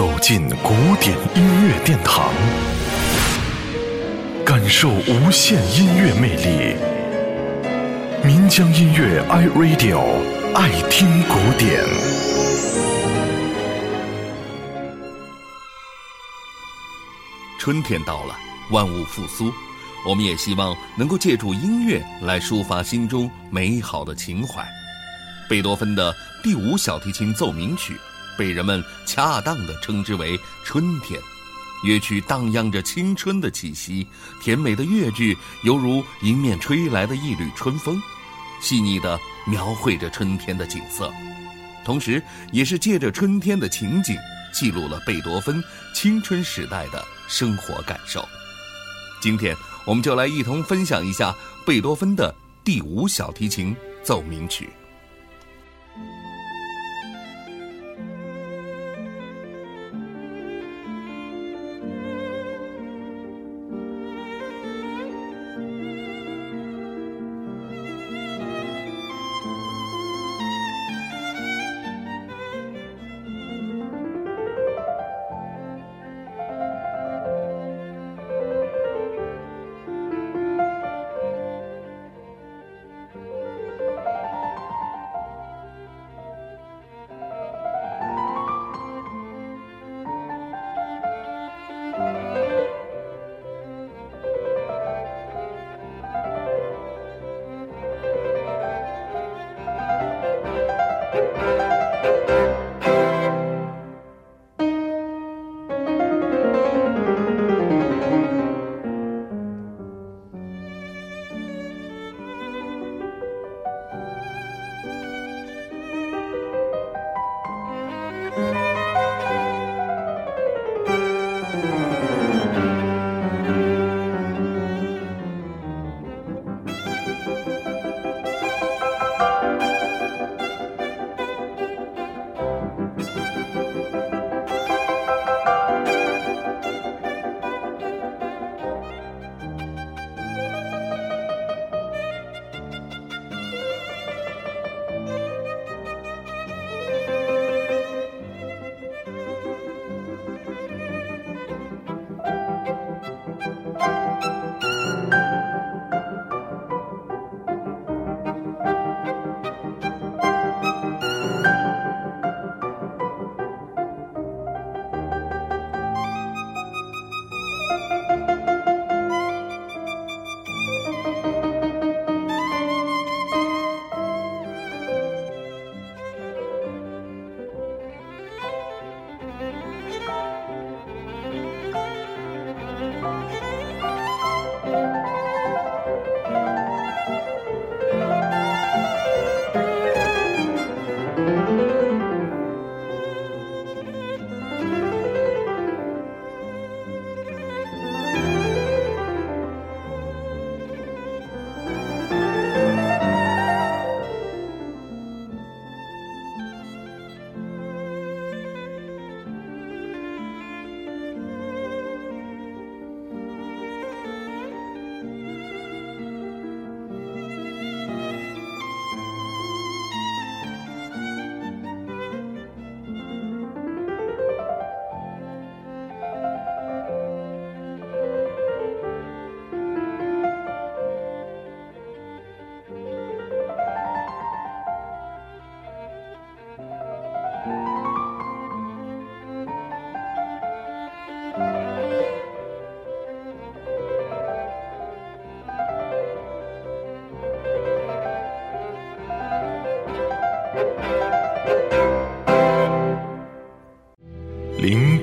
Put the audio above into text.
走进古典音乐殿堂，感受无限音乐魅力。民江音乐 iRadio 爱听古典。春天到了，万物复苏，我们也希望能够借助音乐来抒发心中美好的情怀。贝多芬的第五小提琴奏鸣曲。被人们恰当地称之为春天，乐曲荡漾着青春的气息，甜美的乐句犹如迎面吹来的一缕春风，细腻地描绘着春天的景色，同时也是借着春天的情景，记录了贝多芬青春时代的生活感受。今天，我们就来一同分享一下贝多芬的第五小提琴奏鸣曲。